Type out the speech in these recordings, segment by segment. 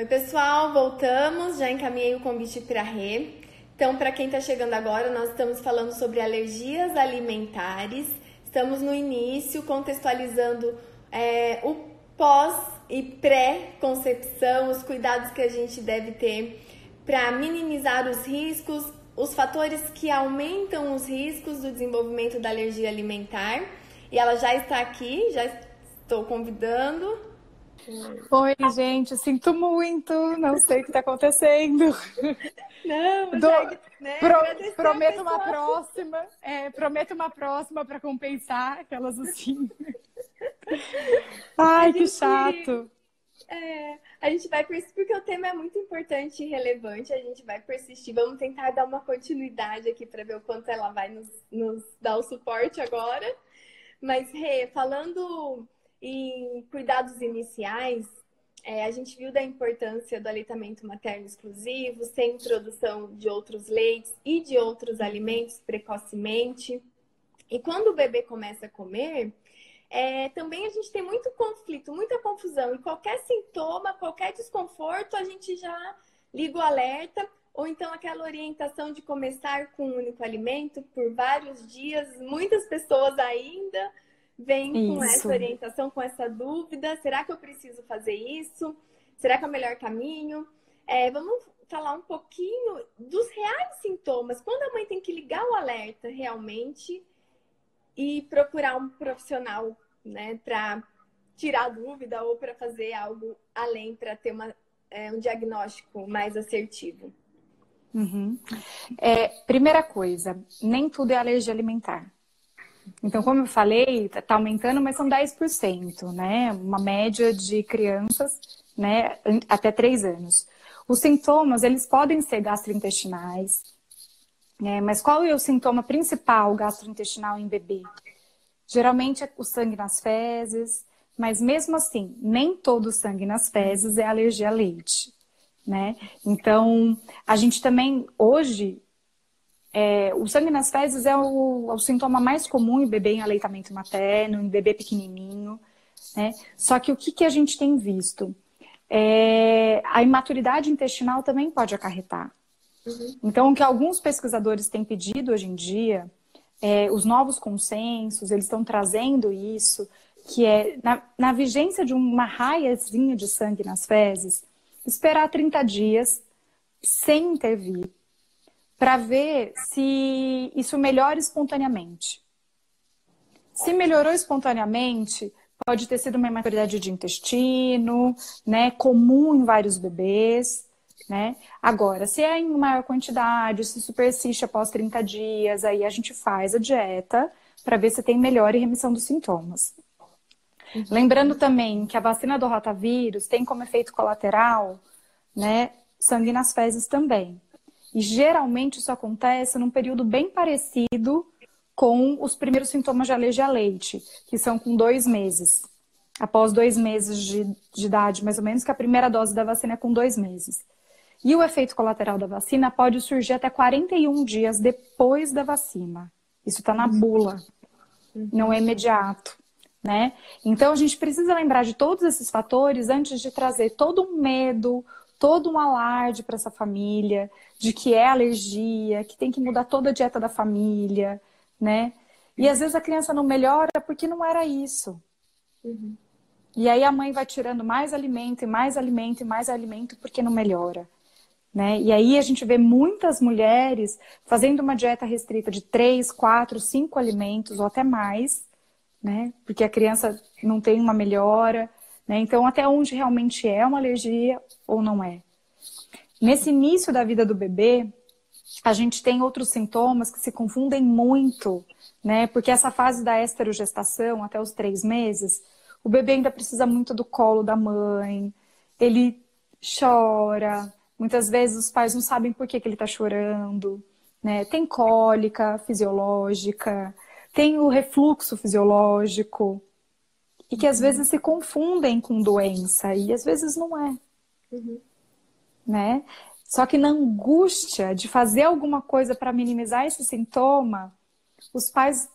Oi, pessoal, voltamos. Já encaminhei o convite para a Rê. Então, para quem está chegando agora, nós estamos falando sobre alergias alimentares. Estamos no início, contextualizando é, o pós e pré-concepção, os cuidados que a gente deve ter para minimizar os riscos, os fatores que aumentam os riscos do desenvolvimento da alergia alimentar. E ela já está aqui, já estou convidando. Oi, gente, sinto muito, não sei o que está acontecendo. Não, Do, já, né, pro, prometo uma próxima, é, prometo uma próxima para compensar aquelas assim. Ai, que chato. É, a gente vai persistir, porque o tema é muito importante e relevante, a gente vai persistir. Vamos tentar dar uma continuidade aqui para ver o quanto ela vai nos, nos dar o suporte agora. Mas, Rê, falando em cuidados iniciais, é, a gente viu da importância do aleitamento materno exclusivo, sem introdução de outros leites e de outros alimentos precocemente. E quando o bebê começa a comer, é, também a gente tem muito conflito, muita confusão. E qualquer sintoma, qualquer desconforto, a gente já liga o alerta. Ou então aquela orientação de começar com um único alimento por vários dias. Muitas pessoas ainda vêm com essa orientação, com essa dúvida. Será que eu preciso fazer isso? Será que é o melhor caminho? É, vamos falar um pouquinho dos reais sintomas. Quando a mãe tem que ligar o alerta realmente e procurar um profissional, né, para tirar dúvida ou para fazer algo além, para ter uma, é, um diagnóstico mais assertivo. Uhum. É, primeira coisa, nem tudo é alergia alimentar. Então, como eu falei, está aumentando, mas são 10%, né? Uma média de crianças, né, até 3 anos. Os sintomas, eles podem ser gastrointestinais, é, mas qual é o sintoma principal gastrointestinal em bebê? Geralmente é o sangue nas fezes, mas mesmo assim, nem todo sangue nas fezes é alergia a leite, né? Então, a gente também, hoje, é, o sangue nas fezes é o, é o, sintoma mais comum em bebê em aleitamento materno, em bebê pequenininho, né? Só que o que, que a gente tem visto? É, a imaturidade intestinal também pode acarretar. Uhum. Então, o que alguns pesquisadores têm pedido hoje em dia, é, os novos consensos, eles estão trazendo isso, que é, na, na vigência de uma raiazinha de sangue nas fezes, esperar 30 dias sem intervir, para ver se isso melhora espontaneamente. Se melhorou espontaneamente, pode ter sido uma imaturidade de intestino, né, comum em vários bebês né? Agora, se é em maior quantidade, se isso persiste após 30 dias, aí a gente faz a dieta para ver se tem melhora e remissão dos sintomas. Uhum. Lembrando também que a vacina do rotavírus tem como efeito colateral, né, sangue nas fezes também. E geralmente isso acontece num período bem parecido com os primeiros sintomas de alergia a leite, que são com dois meses. Após dois meses de, de idade, mais ou menos, que a primeira dose da vacina é com dois meses. E o efeito colateral da vacina pode surgir até 41 dias depois da vacina. Isso está na bula, não é imediato. Né? Então a gente precisa lembrar de todos esses fatores antes de trazer todo um medo, todo um alarde para essa família, de que é alergia, que tem que mudar toda a dieta da família, né? E às vezes a criança não melhora porque não era isso. Uhum. E aí a mãe vai tirando mais alimento e mais alimento e mais alimento porque não melhora. Né? E aí a gente vê muitas mulheres fazendo uma dieta restrita de três, quatro, cinco alimentos ou até mais, né? Porque a criança não tem uma melhora, né? Então até onde realmente é uma alergia ou não é. Nesse início da vida do bebê, a gente tem outros sintomas que se confundem muito, né? Porque essa fase da esterogestação, até os três meses, o bebê ainda precisa muito do colo da mãe, ele chora, Muitas vezes os pais não sabem por que, que ele está chorando, né? Tem cólica fisiológica, tem o refluxo fisiológico, e que às uhum. vezes se confundem com doença, e às vezes não é. Uhum. Né? Só que na angústia de fazer alguma coisa para minimizar esse sintoma, os pais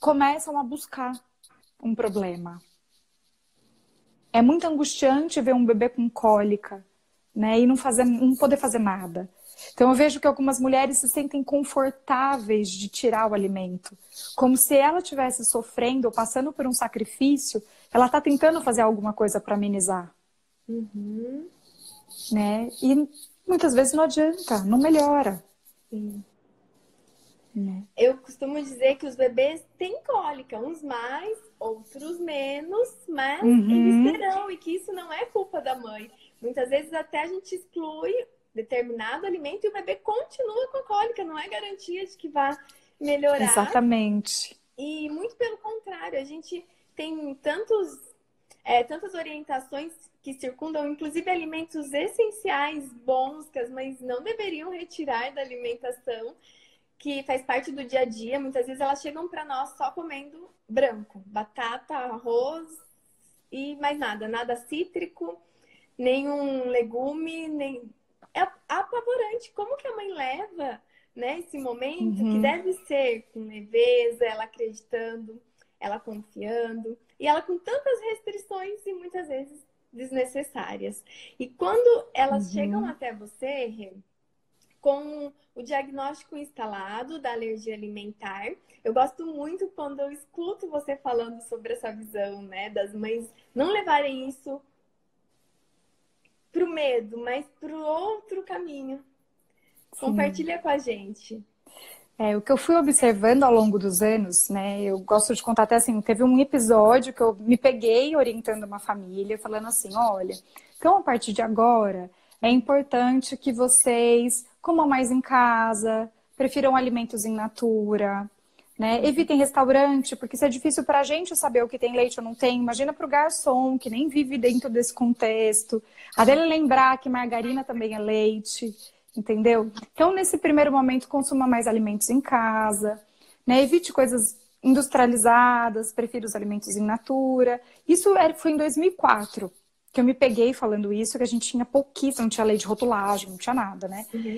começam a buscar um problema. É muito angustiante ver um bebê com cólica, né? E não, fazer, não poder fazer nada. Então eu vejo que algumas mulheres se sentem confortáveis de tirar o alimento, como se ela estivesse sofrendo ou passando por um sacrifício, ela está tentando fazer alguma coisa para amenizar. Uhum. Né? E muitas vezes não adianta, não melhora. Sim. Né? Eu costumo dizer que os bebês têm cólica, uns mais, outros menos, mas uhum. eles terão, e que isso não é culpa da mãe. Muitas vezes até a gente exclui determinado alimento e o bebê continua com a cólica, não é garantia de que vá melhorar. Exatamente. E muito pelo contrário, a gente tem tantos, é, tantas orientações que circundam, inclusive alimentos essenciais, bons, que as mães não deveriam retirar da alimentação, que faz parte do dia a dia. Muitas vezes elas chegam para nós só comendo branco, batata, arroz e mais nada, nada cítrico, nenhum legume, nem é apavorante. Como que a mãe leva né, esse momento uhum. que deve ser com leveza, ela acreditando, ela confiando, e ela com tantas restrições e muitas vezes desnecessárias. E quando elas uhum. chegam até você, com o diagnóstico instalado da alergia alimentar, eu gosto muito quando eu escuto você falando sobre essa visão, né, das mães não levarem isso pro medo, mas pro outro caminho. Sim. Compartilha com a gente. É, o que eu fui observando ao longo dos anos, né? Eu gosto de contar até assim, teve um episódio que eu me peguei orientando uma família, falando assim, olha, então a partir de agora é importante que vocês comam mais em casa, prefiram alimentos em natura, né? Evitem restaurante, porque se é difícil para a gente saber o que tem leite ou não tem, imagina para o garçom, que nem vive dentro desse contexto. A dele lembrar que margarina também é leite, entendeu? Então, nesse primeiro momento, consuma mais alimentos em casa, né? evite coisas industrializadas, prefira os alimentos em natura. Isso foi em 2004 que eu me peguei falando isso, que a gente tinha pouquíssimo, não tinha leite de rotulagem, não tinha nada, né? Uhum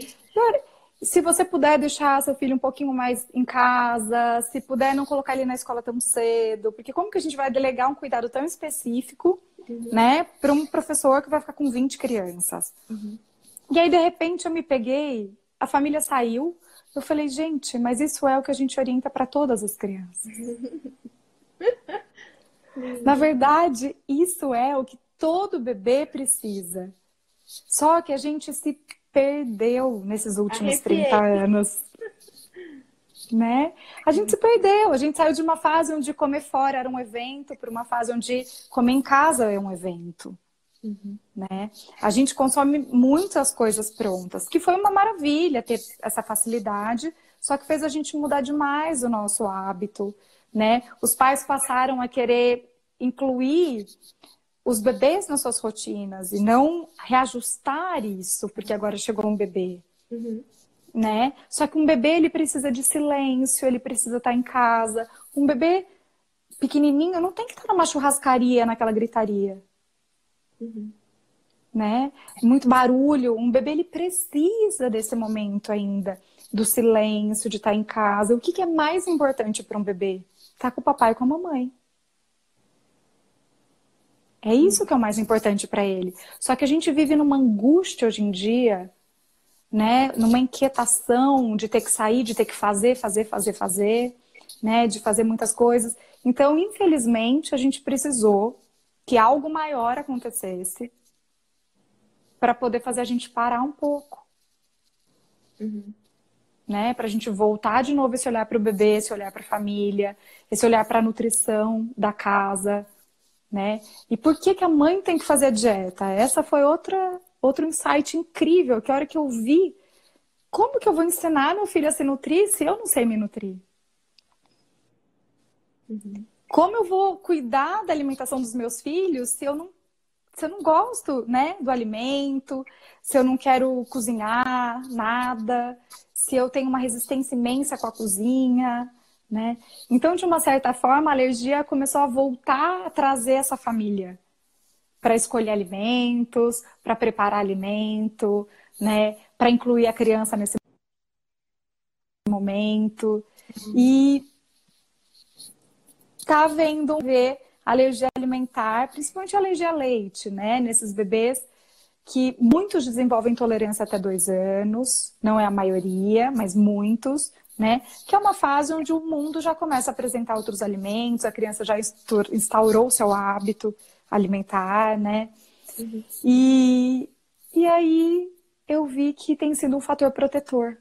se você puder deixar seu filho um pouquinho mais em casa, se puder não colocar ele na escola tão cedo, porque como que a gente vai delegar um cuidado tão específico, uhum. né, para um professor que vai ficar com 20 crianças? Uhum. E aí, de repente, eu me peguei, a família saiu, eu falei, gente, mas isso é o que a gente orienta para todas as crianças. Na verdade, isso é o que todo bebê precisa. Só que a gente se perdeu nesses últimos Arrepiei. 30 anos. Né? A gente se perdeu, a gente saiu de uma fase onde comer fora era um evento para uma fase onde comer em casa é um evento. Uhum. Né? A gente consome muitas coisas prontas, que foi uma maravilha ter essa facilidade, só que fez a gente mudar demais o nosso hábito. Né? Os pais passaram a querer incluir os bebês nas suas rotinas e não reajustar isso, porque agora chegou um bebê. Uhum. Né? Só que um bebê ele precisa de silêncio, ele precisa estar em casa. Um bebê pequenininho não tem que estar numa churrascaria, naquela gritaria. Uhum. Né? Muito barulho. Um bebê ele precisa desse momento ainda, do silêncio, de estar em casa. O que, que é mais importante para um bebê? Estar tá com o papai e com a mamãe. É isso que é o mais importante para ele. Só que a gente vive numa angústia hoje em dia, né? Numa inquietação de ter que sair, de ter que fazer, fazer, fazer, fazer, né? De fazer muitas coisas. Então, infelizmente, a gente precisou que algo maior acontecesse para poder fazer a gente parar um pouco. Uhum. Né? Para a gente voltar de novo esse olhar para o bebê, esse olhar para a família, esse olhar para a nutrição da casa, né? E por que, que a mãe tem que fazer a dieta? Essa foi outra, outro insight incrível, que a hora que eu vi, como que eu vou ensinar meu filho a se nutrir se eu não sei me nutrir? Uhum. Como eu vou cuidar da alimentação dos meus filhos se eu não, se eu não gosto né, do alimento, se eu não quero cozinhar nada, se eu tenho uma resistência imensa com a cozinha, né? Então, de uma certa forma, a alergia começou a voltar a trazer essa família para escolher alimentos, para preparar alimento, né? para incluir a criança nesse momento. E tá vendo ver alergia alimentar, principalmente alergia a leite, né? Nesses bebês que muitos desenvolvem intolerância até dois anos, não é a maioria, mas muitos, né? Que é uma fase onde o mundo já começa a apresentar outros alimentos, a criança já instaurou seu hábito alimentar, né? Uhum. E, e aí eu vi que tem sido um fator protetor.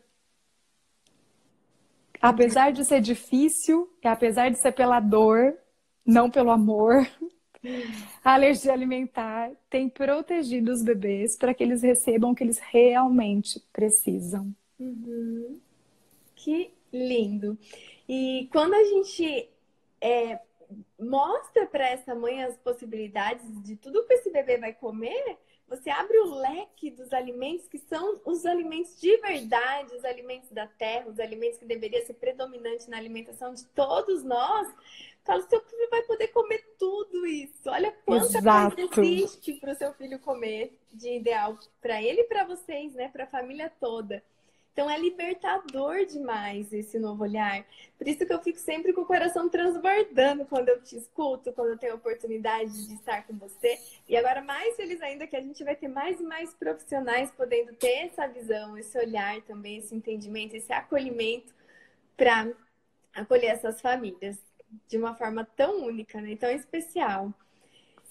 Apesar de ser difícil, e apesar de ser pela dor, não pelo amor, a alergia alimentar tem protegido os bebês para que eles recebam o que eles realmente precisam. Uhum. Que lindo! E quando a gente é, mostra para essa mãe as possibilidades de tudo que esse bebê vai comer, você abre o leque dos alimentos que são os alimentos de verdade, os alimentos da terra, os alimentos que deveriam ser predominantes na alimentação de todos nós. Fala, seu filho vai poder comer tudo isso. Olha quanta Exato. coisa existe para o seu filho comer de ideal para ele e para vocês, né? Para a família toda. Então é libertador demais esse novo olhar. Por isso que eu fico sempre com o coração transbordando quando eu te escuto, quando eu tenho a oportunidade de estar com você. E agora mais feliz ainda que a gente vai ter mais e mais profissionais podendo ter essa visão, esse olhar também, esse entendimento, esse acolhimento para acolher essas famílias de uma forma tão única, né? tão especial.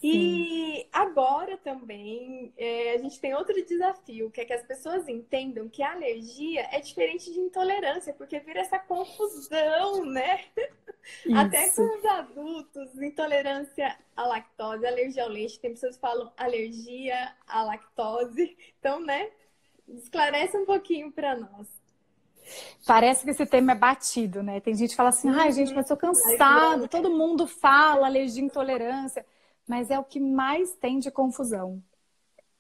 E agora também é, a gente tem outro desafio, que é que as pessoas entendam que a alergia é diferente de intolerância, porque vira essa confusão, né? Isso. Até com os adultos, intolerância à lactose, alergia ao leite, tem pessoas que falam alergia à lactose. Então, né? Esclarece um pouquinho para nós. Parece que esse tema é batido, né? Tem gente que fala assim, ai, gente, mas tô cansado, todo mundo fala alergia e intolerância mas é o que mais tem de confusão.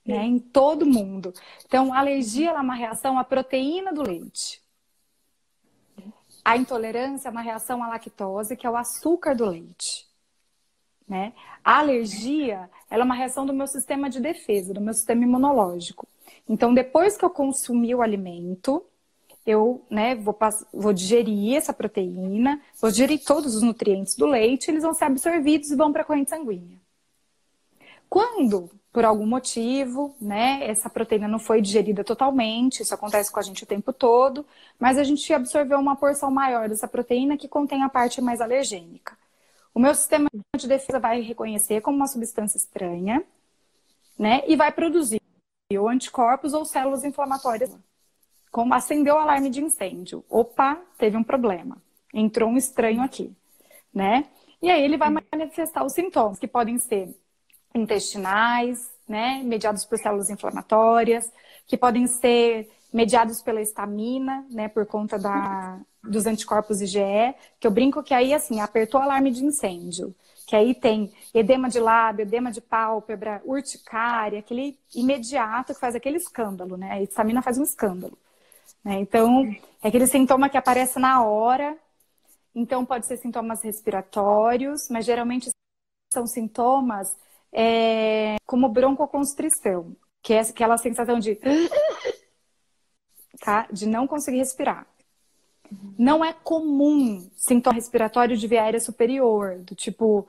Né, em todo mundo. Então, a alergia é uma reação à proteína do leite. A intolerância é uma reação à lactose, que é o açúcar do leite. Né? A alergia é uma reação do meu sistema de defesa, do meu sistema imunológico. Então, depois que eu consumi o alimento, eu né, vou, vou digerir essa proteína, vou digerir todos os nutrientes do leite, eles vão ser absorvidos e vão para a corrente sanguínea. Quando, por algum motivo, né, essa proteína não foi digerida totalmente, isso acontece com a gente o tempo todo, mas a gente absorveu uma porção maior dessa proteína que contém a parte mais alergênica. O meu sistema de defesa vai reconhecer como uma substância estranha, né, e vai produzir ou anticorpos ou células inflamatórias. Como acendeu o alarme de incêndio. Opa, teve um problema. Entrou um estranho aqui, né? E aí ele vai manifestar os sintomas, que podem ser intestinais, né, mediados por células inflamatórias, que podem ser mediados pela estamina, né, por conta da, dos anticorpos IgE, que eu brinco que aí, assim, apertou o alarme de incêndio, que aí tem edema de lábio, edema de pálpebra, urticária, aquele imediato que faz aquele escândalo, né, a estamina faz um escândalo. Né? Então, é aquele sintoma que aparece na hora, então pode ser sintomas respiratórios, mas geralmente são sintomas é, como broncoconstrição, que é aquela sensação de tá? de não conseguir respirar. Não é comum sintoma respiratório de via aérea superior, do tipo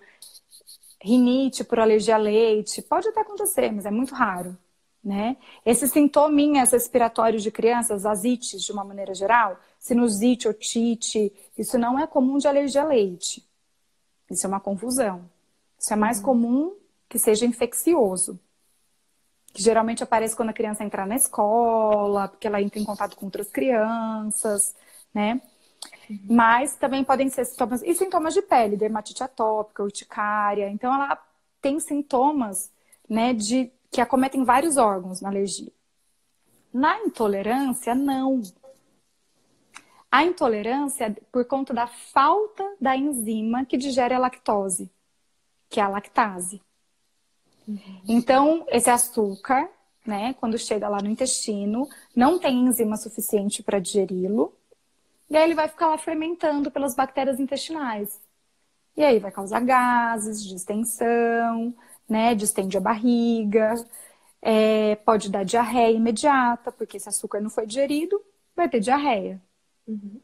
rinite por alergia a leite. Pode até acontecer, mas é muito raro. Né? Esses sintominhas respiratórios de crianças, asites de uma maneira geral, sinusite, otite, isso não é comum de alergia a leite. Isso é uma confusão. Isso é mais uhum. comum que seja infeccioso. Que geralmente aparece quando a criança entra na escola, porque ela entra em contato com outras crianças, né? Uhum. Mas também podem ser sintomas. E sintomas de pele, dermatite atópica, urticária. Então, ela tem sintomas, né, de que acometem vários órgãos na alergia. Na intolerância, não. A intolerância é por conta da falta da enzima que digere a lactose, que é a lactase. Então, esse açúcar, né, quando chega lá no intestino, não tem enzima suficiente para digeri-lo. E aí ele vai ficar lá fermentando pelas bactérias intestinais. E aí vai causar gases, distensão, né, distende a barriga, é, pode dar diarreia imediata, porque esse açúcar não foi digerido, vai ter diarreia. Uhum.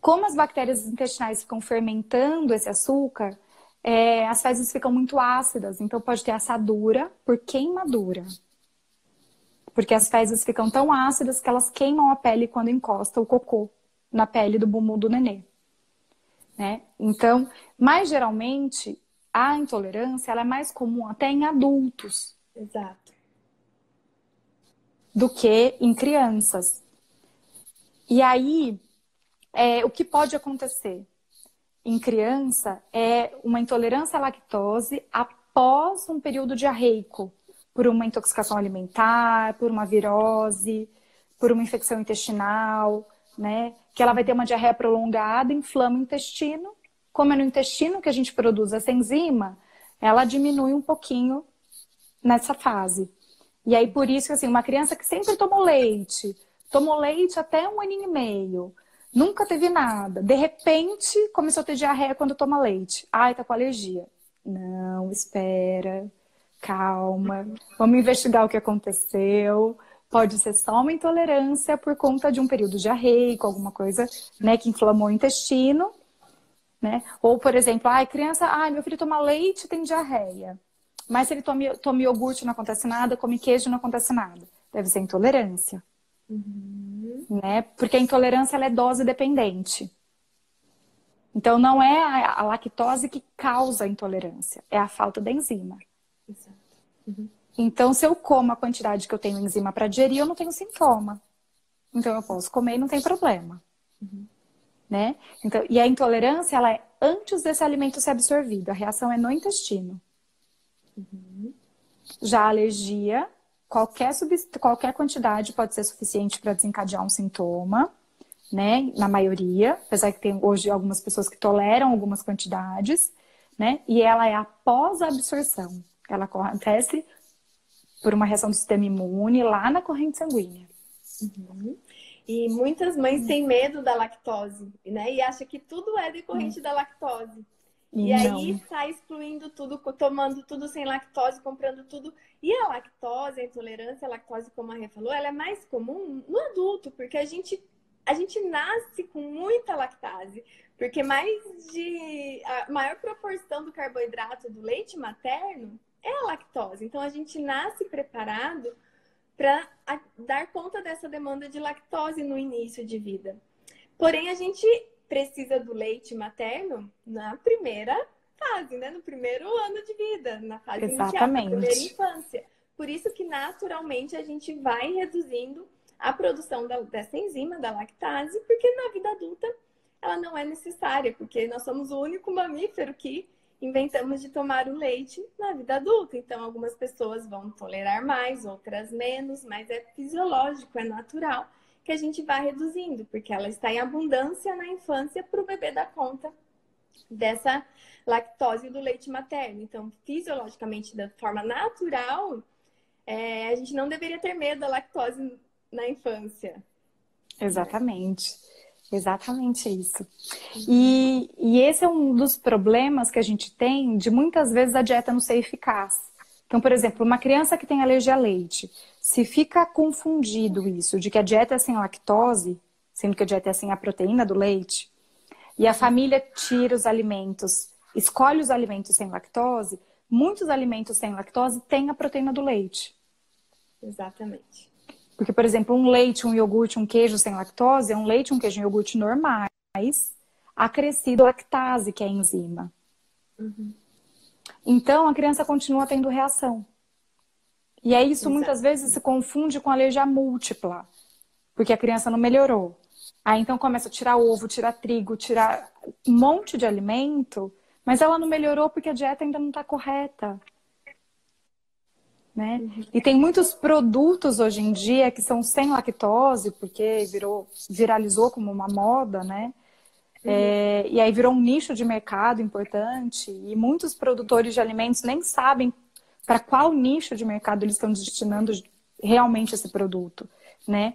Como as bactérias intestinais ficam fermentando esse açúcar, é, as fezes ficam muito ácidas, então pode ter assadura por queimadura. Porque as fezes ficam tão ácidas que elas queimam a pele quando encosta o cocô na pele do bumbum do nenê. Né? Então, mais geralmente, a intolerância ela é mais comum até em adultos. Exato. Do que em crianças. E aí, é, o que pode acontecer? Em criança é uma intolerância à lactose após um período diarreico, por uma intoxicação alimentar, por uma virose, por uma infecção intestinal, né? Que ela vai ter uma diarreia prolongada, inflama o intestino. Como é no intestino que a gente produz essa enzima, ela diminui um pouquinho nessa fase. E aí, por isso, assim, uma criança que sempre tomou leite, tomou leite até um aninho e meio, Nunca teve nada. De repente, começou a ter diarreia quando toma leite. Ai, tá com alergia. Não, espera. Calma. Vamos investigar o que aconteceu. Pode ser só uma intolerância por conta de um período diarreico, alguma coisa, né, que inflamou o intestino, né? Ou, por exemplo, ai, criança, ai, meu filho toma leite, tem diarreia. Mas se ele toma, toma iogurte, não acontece nada, come queijo, não acontece nada. Deve ser intolerância. Uhum. Né? Porque a intolerância é dose dependente. Então não é a, a, lactose que causa a intolerância, é a falta da enzima. Uhum. Então, se eu como a quantidade que eu tenho enzima para digerir, eu não tenho sintoma. Então eu posso comer e não tem problema. Uhum. Né? Então, e a intolerância ela é antes desse alimento ser absorvido. A reação é no intestino. Uhum. Já a alergia qualquer, qualquer quantidade pode ser suficiente para desencadear um sintoma, né? Na maioria, apesar que tem hoje algumas pessoas que toleram algumas quantidades, né? E ela é após a absorção. Ela acontece por uma reação do sistema imune lá na corrente sanguínea. Uhum. E muitas mães têm medo da lactose, né? E acham que tudo é decorrente uhum. da lactose. E não. aí sai excluindo tudo, tomando tudo sem lactose, comprando tudo. E a lactose, a intolerância à lactose, como a Rê falou, ela é mais comum no adulto, porque a gente, a gente nasce com muita lactase. Porque mais de. A maior proporção do carboidrato do leite materno é a lactose. Então a gente nasce preparado para dar conta dessa demanda de lactose no início de vida. Porém, a gente precisa do leite materno na primeira fase, né? No primeiro ano de vida, na fase Exatamente. inicial, na primeira infância. Por isso que naturalmente a gente vai reduzindo a produção da, dessa enzima, da lactase, porque na vida adulta ela não é necessária, porque nós somos o único mamífero que inventamos de tomar o leite na vida adulta. Então, algumas pessoas vão tolerar mais, outras menos, mas é fisiológico, é natural que a gente vai reduzindo, porque ela está em abundância na infância para o bebê dar conta dessa lactose do leite materno. Então, fisiologicamente, da forma natural, é, a gente não deveria ter medo da lactose na infância. Exatamente. Exatamente isso. E, e esse é um dos problemas que a gente tem de muitas vezes a dieta não ser eficaz. Então, por exemplo, uma criança que tem alergia a leite, se fica confundido isso, de que a dieta é sem lactose, sendo que a dieta é sem a proteína do leite, e a família tira os alimentos, escolhe os alimentos sem lactose, muitos alimentos sem lactose têm a proteína do leite. Exatamente. Porque, por exemplo, um leite, um iogurte, um queijo sem lactose é um leite, um queijo e um iogurte normais, acrescido lactase, que é a enzima. Uhum. Então, a criança continua tendo reação. E aí, isso Exato. muitas vezes se confunde com alergia múltipla, porque a criança não melhorou. Aí, então, começa a tirar ovo, tirar trigo, tirar um monte de alimento, mas ela não melhorou porque a dieta ainda não está correta. Né? Uhum. E tem muitos produtos hoje em dia que são sem lactose, porque virou, viralizou como uma moda, né? Uhum. É, e aí virou um nicho de mercado importante e muitos produtores de alimentos nem sabem para qual nicho de mercado eles estão destinando realmente esse produto, né?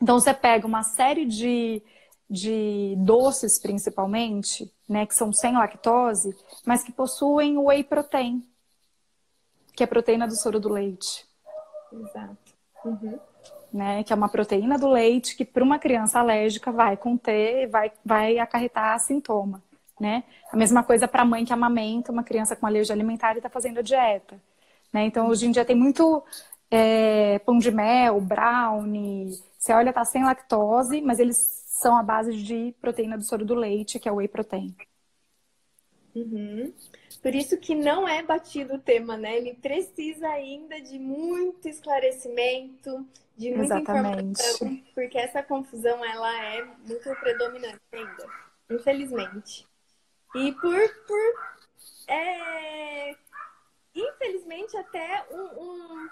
Então você pega uma série de, de doces principalmente, né, que são sem lactose, mas que possuem whey protein, que é a proteína do soro do leite. Exato. Uhum né? Que é uma proteína do leite que para uma criança alérgica vai conter, vai, vai acarretar sintoma, né? A mesma coisa para a mãe que amamenta uma criança com alergia alimentar e está fazendo a dieta, né? Então, hoje em dia tem muito é, pão de mel, brownie. Você olha, tá sem lactose, mas eles são a base de proteína do soro do leite, que é o whey protein. Uhum. Por isso que não é batido o tema, né? Ele precisa ainda de muito esclarecimento, de muita Exatamente. informação, porque essa confusão ela é muito predominante ainda, infelizmente. E por, por é, infelizmente até um, um,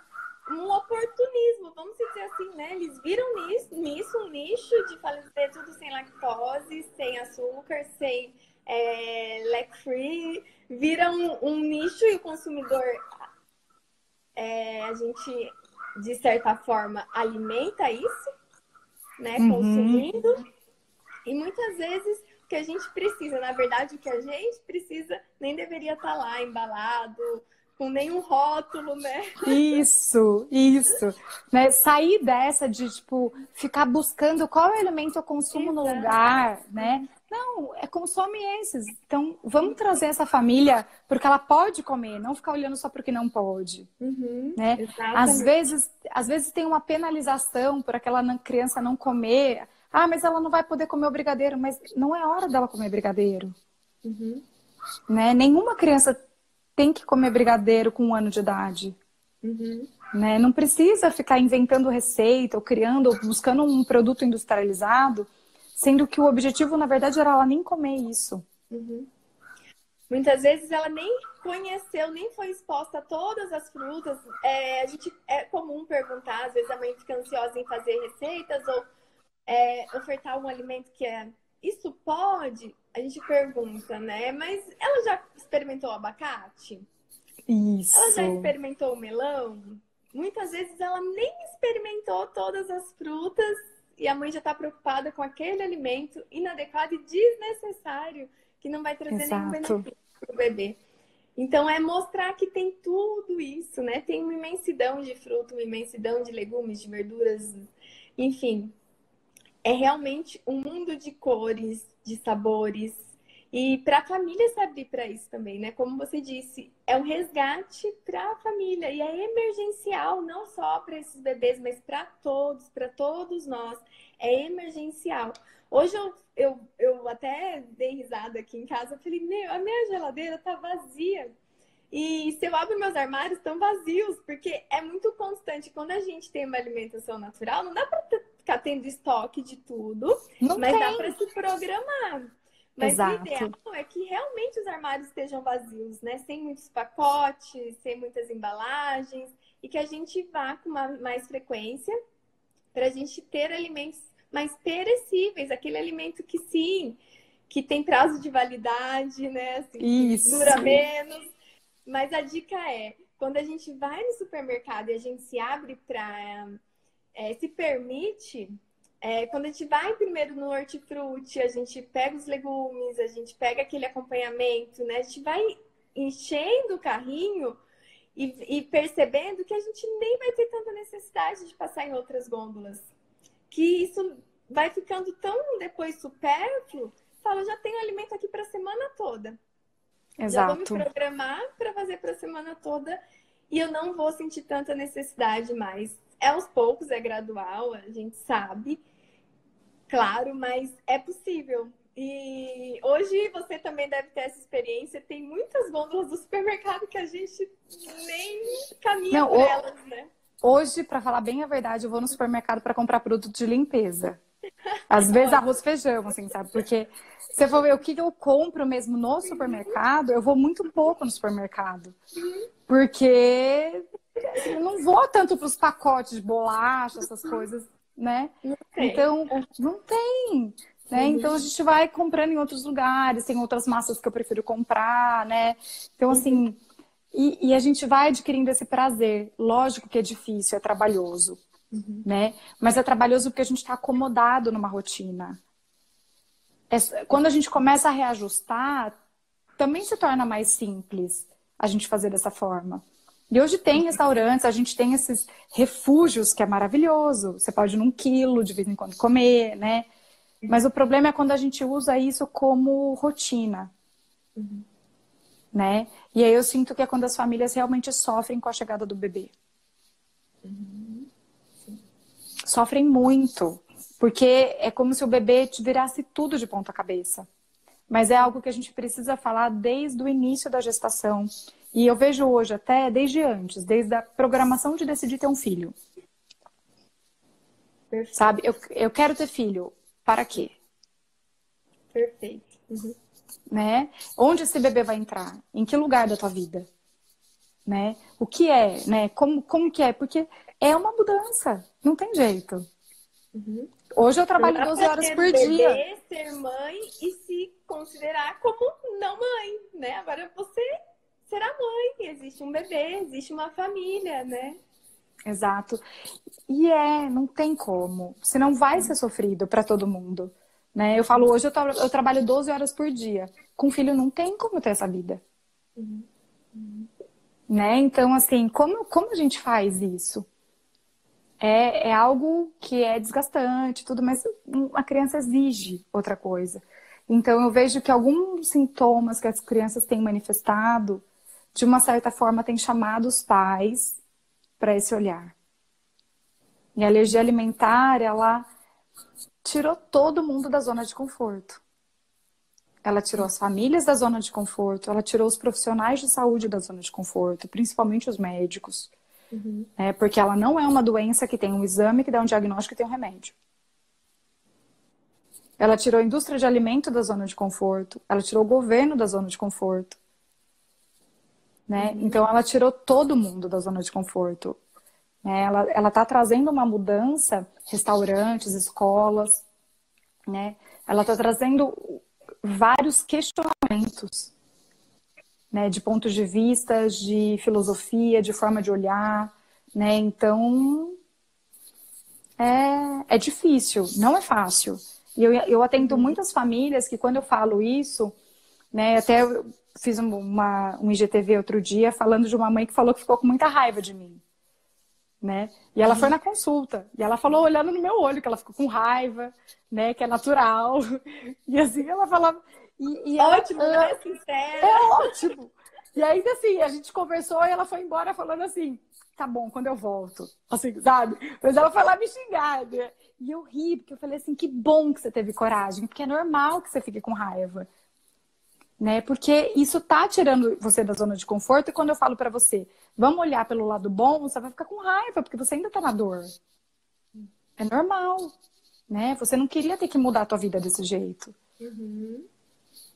um, oportunismo, vamos dizer assim, né? Eles viram nisso, nisso um nicho de fazer tudo sem lactose, sem açúcar, sem é, lac free, vira um, um, nicho e o consumidor é, a gente de certa forma alimenta isso, né? Uhum. Consumindo. E muitas vezes o que a gente precisa, na verdade, o que a gente precisa nem deveria estar tá lá embalado, com nenhum rótulo, né? Isso, isso. Né? Sair dessa de, tipo, ficar buscando qual elemento eu consumo Exato. no lugar, né? Não, é consome esses. Então, vamos trazer essa família porque ela pode comer, não ficar olhando só porque não pode. Uhum, né? Às vezes, às vezes tem uma penalização por aquela criança não comer. Ah, mas ela não vai poder comer o brigadeiro, mas não é hora dela comer brigadeiro. Uhum. Né? Nenhuma criança tem que comer brigadeiro com um ano de idade. Uhum. Né? Não precisa ficar inventando receita ou criando ou buscando um produto industrializado Sendo que o objetivo, na verdade, era ela nem comer isso. Uhum. Muitas vezes ela nem conheceu, nem foi exposta a todas as frutas. É, a gente é comum perguntar, às vezes a mãe fica ansiosa em fazer receitas ou é, ofertar um alimento que é isso pode? A gente pergunta, né? Mas ela já experimentou o abacate? Isso. Ela já experimentou o melão? Muitas vezes ela nem experimentou todas as frutas e a mãe já está preocupada com aquele alimento inadequado e desnecessário que não vai trazer Exato. nenhum benefício para o bebê. Então é mostrar que tem tudo isso, né? Tem uma imensidão de fruto, uma imensidão de legumes, de verduras, enfim. É realmente um mundo de cores, de sabores, e para a família se abrir para isso também, né? Como você disse, é um resgate para a família e é emergencial, não só para esses bebês, mas para todos, para todos nós. É emergencial. Hoje eu, eu, eu até dei risada aqui em casa, falei, meu, a minha geladeira tá vazia. E se eu abro meus armários, estão vazios, porque é muito constante. Quando a gente tem uma alimentação natural, não dá para ficar tendo estoque de tudo, não mas tem. dá para se programar. Mas Exato. o ideal é que realmente os armários estejam vazios, né? Sem muitos pacotes, sem muitas embalagens, e que a gente vá com uma, mais frequência para a gente ter alimentos mais perecíveis, aquele alimento que sim, que tem prazo de validade, né? Assim, Isso. dura menos. Mas a dica é, quando a gente vai no supermercado e a gente se abre para é, se permite é, quando a gente vai primeiro no hortifruti, a gente pega os legumes, a gente pega aquele acompanhamento, né? A gente vai enchendo o carrinho e, e, percebendo que a gente nem vai ter tanta necessidade de passar em outras gôndolas. Que isso vai ficando tão depois supérfluo, fala, já tenho alimento aqui para a semana toda. Exato. Já vou me programar para fazer para a semana toda e eu não vou sentir tanta necessidade mais. É aos poucos, é gradual, a gente sabe, Claro, mas é possível. E hoje você também deve ter essa experiência. Tem muitas gôndolas do supermercado que a gente nem caminha Não, por elas, né? Hoje, para falar bem a verdade, eu vou no supermercado para comprar produto de limpeza. Às vezes arroz e feijão, assim, sabe? Porque você for ver o que eu compro mesmo no supermercado, eu vou muito pouco no supermercado. Porque assim, eu não vou tanto para os pacotes de bolacha, essas coisas né? Não então, não tem. Né? Então a gente vai comprando em outros lugares, tem outras massas que eu prefiro comprar, né? Então, assim, e, e a gente vai adquirindo esse prazer. Lógico que é difícil, é trabalhoso, uhum. né? Mas é trabalhoso porque a gente está acomodado numa rotina. É, quando a gente começa a reajustar, também se torna mais simples a gente fazer dessa forma. E hoje tem restaurantes, a gente tem esses refúgios que é maravilhoso. Você pode ir num quilo de vez em quando comer, né? Mas o problema é quando a gente usa isso como rotina. Uhum. Né? E aí eu sinto que é quando as famílias realmente sofrem com a chegada do bebê. Uhum. Sofrem muito. Porque é como se o bebê te virasse tudo de ponta cabeça. Mas é algo que a gente precisa falar desde o início da gestação. E eu vejo hoje até desde antes, desde a programação de decidir ter um filho. Perfeito. Sabe? Eu, eu quero ter filho. Para quê? Perfeito. Uhum. Né? Onde esse bebê vai entrar? Em que lugar da tua vida? Né? O que é? Né? Como, como que é? Porque é uma mudança. Não tem jeito. Uhum. Hoje eu trabalho 12 horas por bebê, dia. ser mãe e se considerar como não mãe, né? Agora você será mãe, existe um bebê, existe uma família, né? Exato. E é, não tem como. Você não vai ser sofrido para todo mundo. Né? Eu falo, hoje eu, tra eu, trabalho 12 horas por dia. Com filho não tem como ter essa vida. Uhum. Uhum. Né? Então, assim, como, como a gente faz isso? É, é algo que é desgastante, tudo, mas a criança exige outra coisa. Então, eu vejo que alguns sintomas que as crianças têm manifestado, de uma certa forma, têm chamado os pais para esse olhar. E a alergia alimentar, ela tirou todo mundo da zona de conforto. Ela tirou as famílias da zona de conforto, ela tirou os profissionais de saúde da zona de conforto, principalmente os médicos. Uhum. É, porque ela não é uma doença que tem um exame, que dá um diagnóstico e tem um remédio. Ela tirou a indústria de alimento da zona de conforto, ela tirou o governo da zona de conforto. Né? Uhum. Então, ela tirou todo mundo da zona de conforto. Né? Ela está trazendo uma mudança, restaurantes, escolas, né? Ela está trazendo vários questionamentos, né? De pontos de vista, de filosofia, de forma de olhar, né? Então, é, é difícil, não é fácil. E eu, eu atendo uhum. muitas famílias que quando eu falo isso, né? Até fiz uma, um IGTV outro dia falando de uma mãe que falou que ficou com muita raiva de mim. Né? E ela foi na consulta. E ela falou olhando no meu olho que ela ficou com raiva, né? Que é natural. E assim ela falava. E, e ótimo, ela, né? Sincera. É ótimo. E aí, assim, a gente conversou e ela foi embora falando assim: tá bom, quando eu volto. Assim, sabe? Mas ela foi lá me xingar. Né? E eu ri, porque eu falei assim: que bom que você teve coragem, porque é normal que você fique com raiva né? Porque isso tá tirando você da zona de conforto e quando eu falo para você, vamos olhar pelo lado bom, você vai ficar com raiva porque você ainda tá na dor. É normal, né? Você não queria ter que mudar a tua vida desse jeito. Uhum.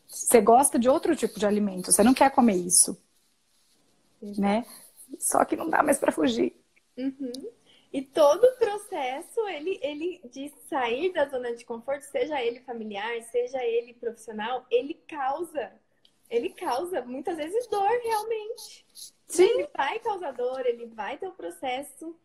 Você gosta de outro tipo de alimento, você não quer comer isso, uhum. né? Só que não dá mais para fugir. Uhum. E todo o processo, ele, ele de sair da zona de conforto, seja ele familiar, seja ele profissional, ele causa, ele causa muitas vezes dor realmente. Sim. Ele vai causar dor, ele vai ter o um processo,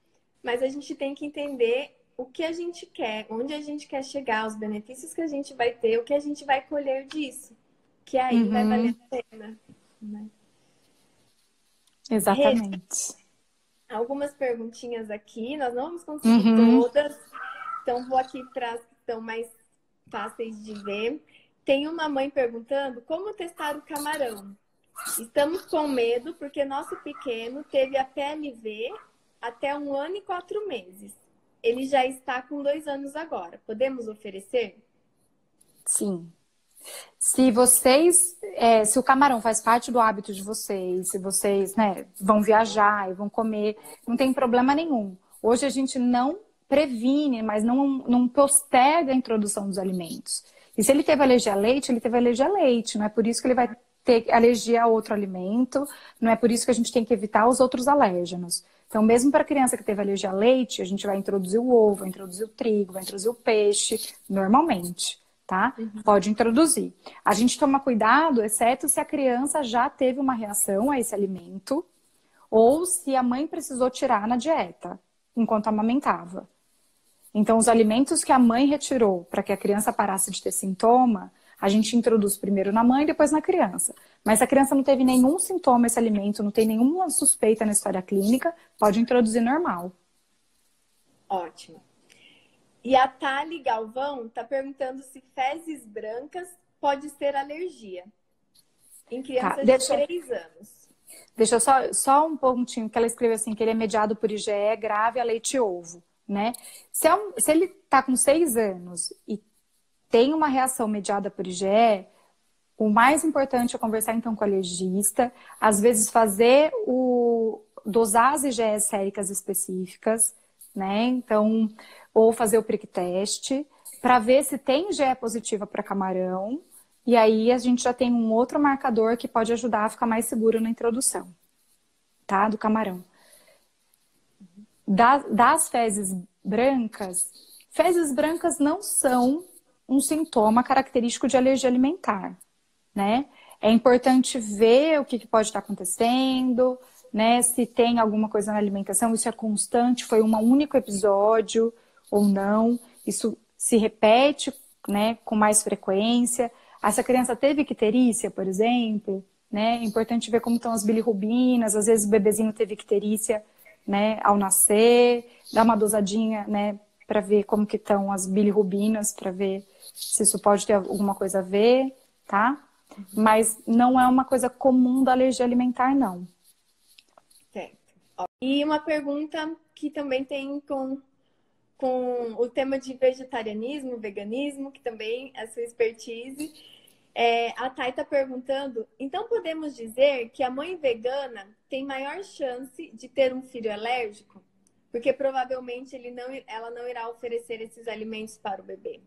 mas a gente tem que entender o que a gente quer, onde a gente quer chegar, os benefícios que a gente vai ter, o que a gente vai colher disso. Que aí uhum. vai valer a pena. Né? Exatamente algumas perguntinhas aqui, nós não vamos conseguir uhum. todas, então vou aqui para as que estão mais fáceis de ver. Tem uma mãe perguntando como testar o camarão. Estamos com medo porque nosso pequeno teve a PLV até um ano e quatro meses. Ele já está com dois anos agora. Podemos oferecer? Sim. Se vocês, é, se o camarão faz parte do hábito de vocês, se vocês né, vão viajar e vão comer, não tem problema nenhum. Hoje a gente não previne, mas não, não posterga a introdução dos alimentos. E se ele teve alergia a leite, ele teve alergia a leite. Não é por isso que ele vai ter alergia a outro alimento, não é por isso que a gente tem que evitar os outros alérgenos. Então, mesmo para criança que teve alergia a leite, a gente vai introduzir o ovo, vai introduzir o trigo, vai introduzir o peixe, normalmente tá? Uhum. Pode introduzir. A gente toma cuidado, exceto se a criança já teve uma reação a esse alimento ou se a mãe precisou tirar na dieta enquanto amamentava. Então, os alimentos que a mãe retirou para que a criança parasse de ter sintoma, a gente introduz primeiro na mãe, depois na criança. Mas se a criança não teve nenhum sintoma esse alimento, não tem nenhuma suspeita na história clínica, pode introduzir normal. Ótimo. E a Thali Galvão está perguntando se fezes brancas pode ser alergia. Em crianças tá, deixa... de 3 anos. Deixa eu só, só um pontinho, que ela escreveu assim, que ele é mediado por IgE grave a leite e ovo, né? Se, é um, se ele está com 6 anos e tem uma reação mediada por IgE, o mais importante é conversar então com o alergista, às vezes fazer o dosar as IgEs séricas específicas, né? Então, ou fazer o prick teste para ver se tem IgE positiva para camarão, e aí a gente já tem um outro marcador que pode ajudar a ficar mais seguro na introdução, tá? Do camarão. Das, das fezes brancas, fezes brancas não são um sintoma característico de alergia alimentar, né? É importante ver o que, que pode estar acontecendo, né? Se tem alguma coisa na alimentação, isso é constante, foi um único episódio ou não, isso se repete, né, com mais frequência. Essa criança teve icterícia, por exemplo, né? É importante ver como estão as bilirrubinas, às vezes o bebezinho teve icterícia, né, ao nascer, dar uma dosadinha, né, para ver como que estão as bilirrubinas, para ver se isso pode ter alguma coisa a ver, tá? Uhum. Mas não é uma coisa comum da alergia alimentar, não. Certo. E uma pergunta que também tem com, com o tema de vegetarianismo, veganismo, que também é sua expertise. É, a Thay está perguntando: então podemos dizer que a mãe vegana tem maior chance de ter um filho alérgico? Porque provavelmente ele não, ela não irá oferecer esses alimentos para o bebê.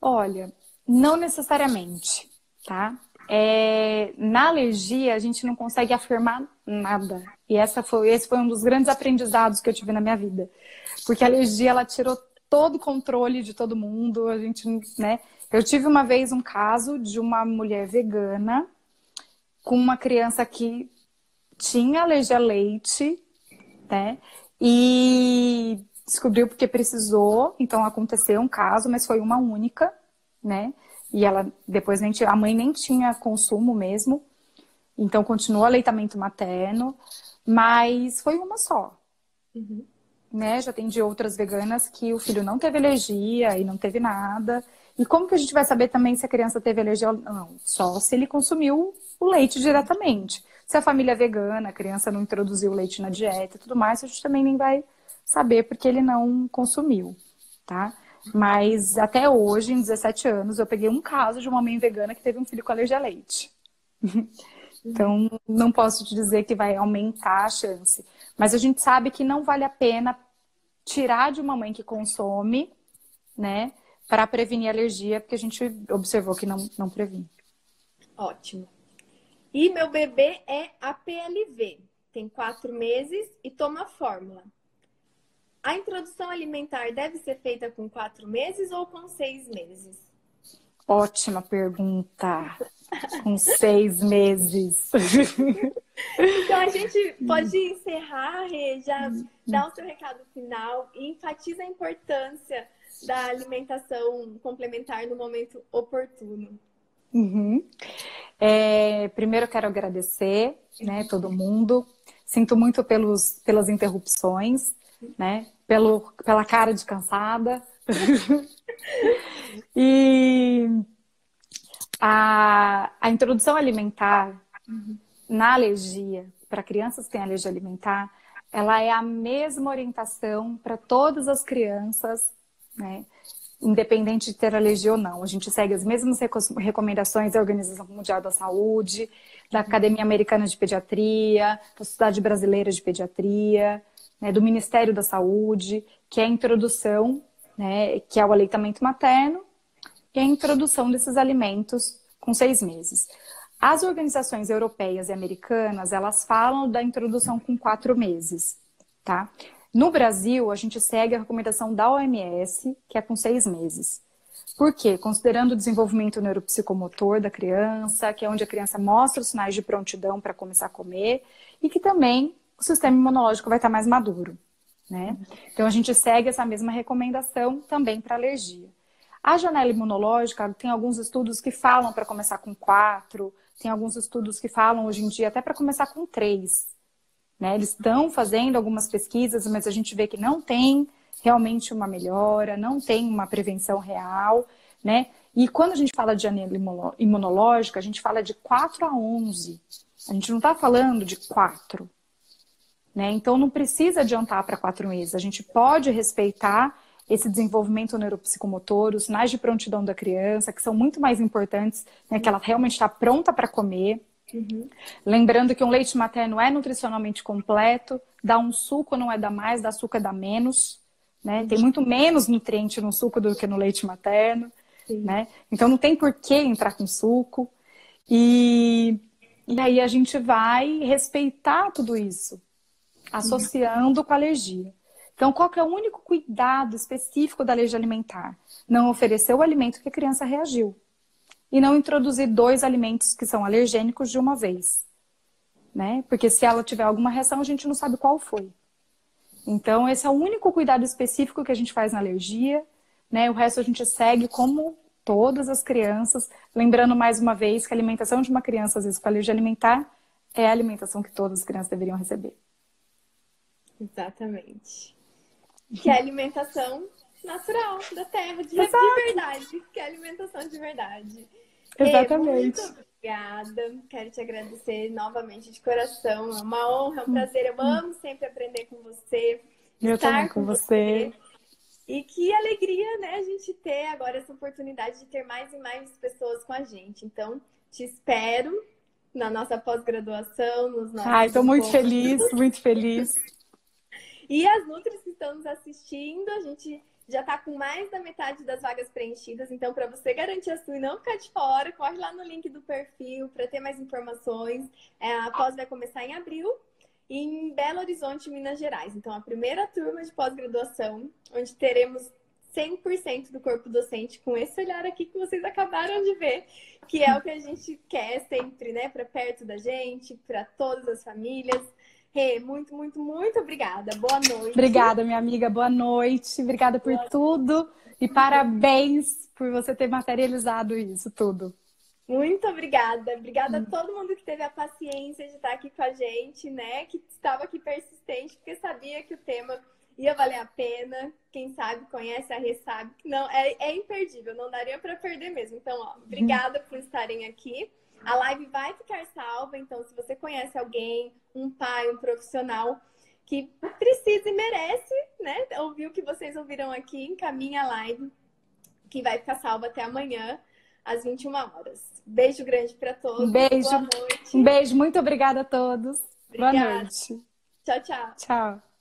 Olha, não necessariamente, tá? É, na alergia, a gente não consegue afirmar nada. E essa foi, esse foi um dos grandes aprendizados que eu tive na minha vida. Porque a alergia, ela tirou todo o controle de todo mundo. A gente, né? Eu tive uma vez um caso de uma mulher vegana com uma criança que tinha alergia a leite, né? E descobriu porque precisou, então aconteceu um caso, mas foi uma única, né? E ela depois nem tinha, a mãe nem tinha consumo mesmo, então continuou aleitamento materno, mas foi uma só. Uhum. Né? Já atendi outras veganas que o filho não teve alergia e não teve nada. E como que a gente vai saber também se a criança teve alergia ou não? Só se ele consumiu o leite diretamente. Se a família é vegana, a criança não introduziu leite na dieta e tudo mais, a gente também nem vai saber porque ele não consumiu, tá? Mas até hoje, em 17 anos, eu peguei um caso de uma mãe vegana que teve um filho com alergia a leite. então, não posso te dizer que vai aumentar a chance. Mas a gente sabe que não vale a pena tirar de uma mãe que consome, né, para prevenir alergia, porque a gente observou que não, não previne. Ótimo. E meu bebê é APLV, tem quatro meses e toma fórmula. A introdução alimentar deve ser feita com quatro meses ou com seis meses? Ótima pergunta. Com seis meses. Então a gente pode encerrar, Rê, já dar o seu recado final e enfatiza a importância da alimentação complementar no momento oportuno. Uhum. É, primeiro quero agradecer, né, todo mundo. Sinto muito pelos, pelas interrupções né? Pelo, pela cara de cansada. e a, a introdução alimentar uhum. na alergia, para crianças que têm alergia alimentar, ela é a mesma orientação para todas as crianças, né? independente de ter alergia ou não. A gente segue as mesmas recomendações da Organização Mundial da Saúde, da Academia Americana de Pediatria, da Sociedade Brasileira de Pediatria, né, do Ministério da Saúde, que é a introdução, né, que é o aleitamento materno, e a introdução desses alimentos com seis meses. As organizações europeias e americanas, elas falam da introdução com quatro meses, tá? No Brasil, a gente segue a recomendação da OMS, que é com seis meses. Por quê? Considerando o desenvolvimento neuropsicomotor da criança, que é onde a criança mostra os sinais de prontidão para começar a comer, e que também o sistema imunológico vai estar mais maduro. Né? Então, a gente segue essa mesma recomendação também para alergia. A janela imunológica, tem alguns estudos que falam para começar com quatro, tem alguns estudos que falam hoje em dia até para começar com três. Né? Eles estão fazendo algumas pesquisas, mas a gente vê que não tem realmente uma melhora, não tem uma prevenção real, né? E quando a gente fala de janela imunológica, a gente fala de 4 a 11. A gente não está falando de 4. Né? Então não precisa adiantar para 4 meses. A gente pode respeitar esse desenvolvimento neuropsicomotor, os sinais de prontidão da criança, que são muito mais importantes, né, que ela realmente está pronta para comer. Uhum. Lembrando que um leite materno é nutricionalmente completo, dá um suco não é dar mais, dá suco é dar menos. Né? Tem muito menos nutriente no suco do que no leite materno. Né? Então não tem por que entrar com suco. E, e aí a gente vai respeitar tudo isso, associando uhum. com a alergia. Então, qual é o único cuidado específico da alergia alimentar? Não oferecer o alimento que a criança reagiu. E não introduzir dois alimentos que são alergênicos de uma vez. Né? Porque se ela tiver alguma reação, a gente não sabe qual foi. Então, esse é o único cuidado específico que a gente faz na alergia. Né? O resto a gente segue como todas as crianças. Lembrando mais uma vez que a alimentação de uma criança, às vezes, com alergia alimentar, é a alimentação que todas as crianças deveriam receber. Exatamente. Que é a alimentação natural da terra, de, de verdade. Que é a alimentação de verdade. Exatamente. muito obrigada. Quero te agradecer novamente de coração. É uma honra, é um prazer. Eu amo sempre aprender com você. Eu estar com, com você. você. E que alegria, né, a gente ter agora essa oportunidade de ter mais e mais pessoas com a gente. Então, te espero na nossa pós-graduação, nos nossos. Ai, estou muito feliz, muito feliz. E as Nutris que estão nos assistindo, a gente já está com mais da metade das vagas preenchidas. Então, para você garantir a sua e não ficar de fora, corre lá no link do perfil para ter mais informações. É, a pós vai começar em abril em Belo Horizonte, Minas Gerais. Então, a primeira turma de pós-graduação, onde teremos 100% do corpo docente com esse olhar aqui que vocês acabaram de ver, que é o que a gente quer sempre, né, para perto da gente, para todas as famílias. Rê, muito, muito, muito obrigada. Boa noite. Obrigada, minha amiga. Boa noite. Obrigada por Boa tudo. Noite. E parabéns por você ter materializado isso tudo. Muito obrigada. Obrigada hum. a todo mundo que teve a paciência de estar aqui com a gente, né? Que estava aqui persistente, porque sabia que o tema ia valer a pena. Quem sabe conhece a Rê sabe que não é, é imperdível, não daria para perder mesmo. Então, ó, obrigada por estarem aqui. A live vai ficar salva, então se você conhece alguém, um pai, um profissional que precisa e merece, né, ouvir o que vocês ouviram aqui, encaminha a live que vai ficar salva até amanhã às 21 horas. Beijo grande para todos. Um beijo. Boa noite. Um beijo, muito obrigada a todos. Obrigada. Boa noite. Tchau, tchau. Tchau.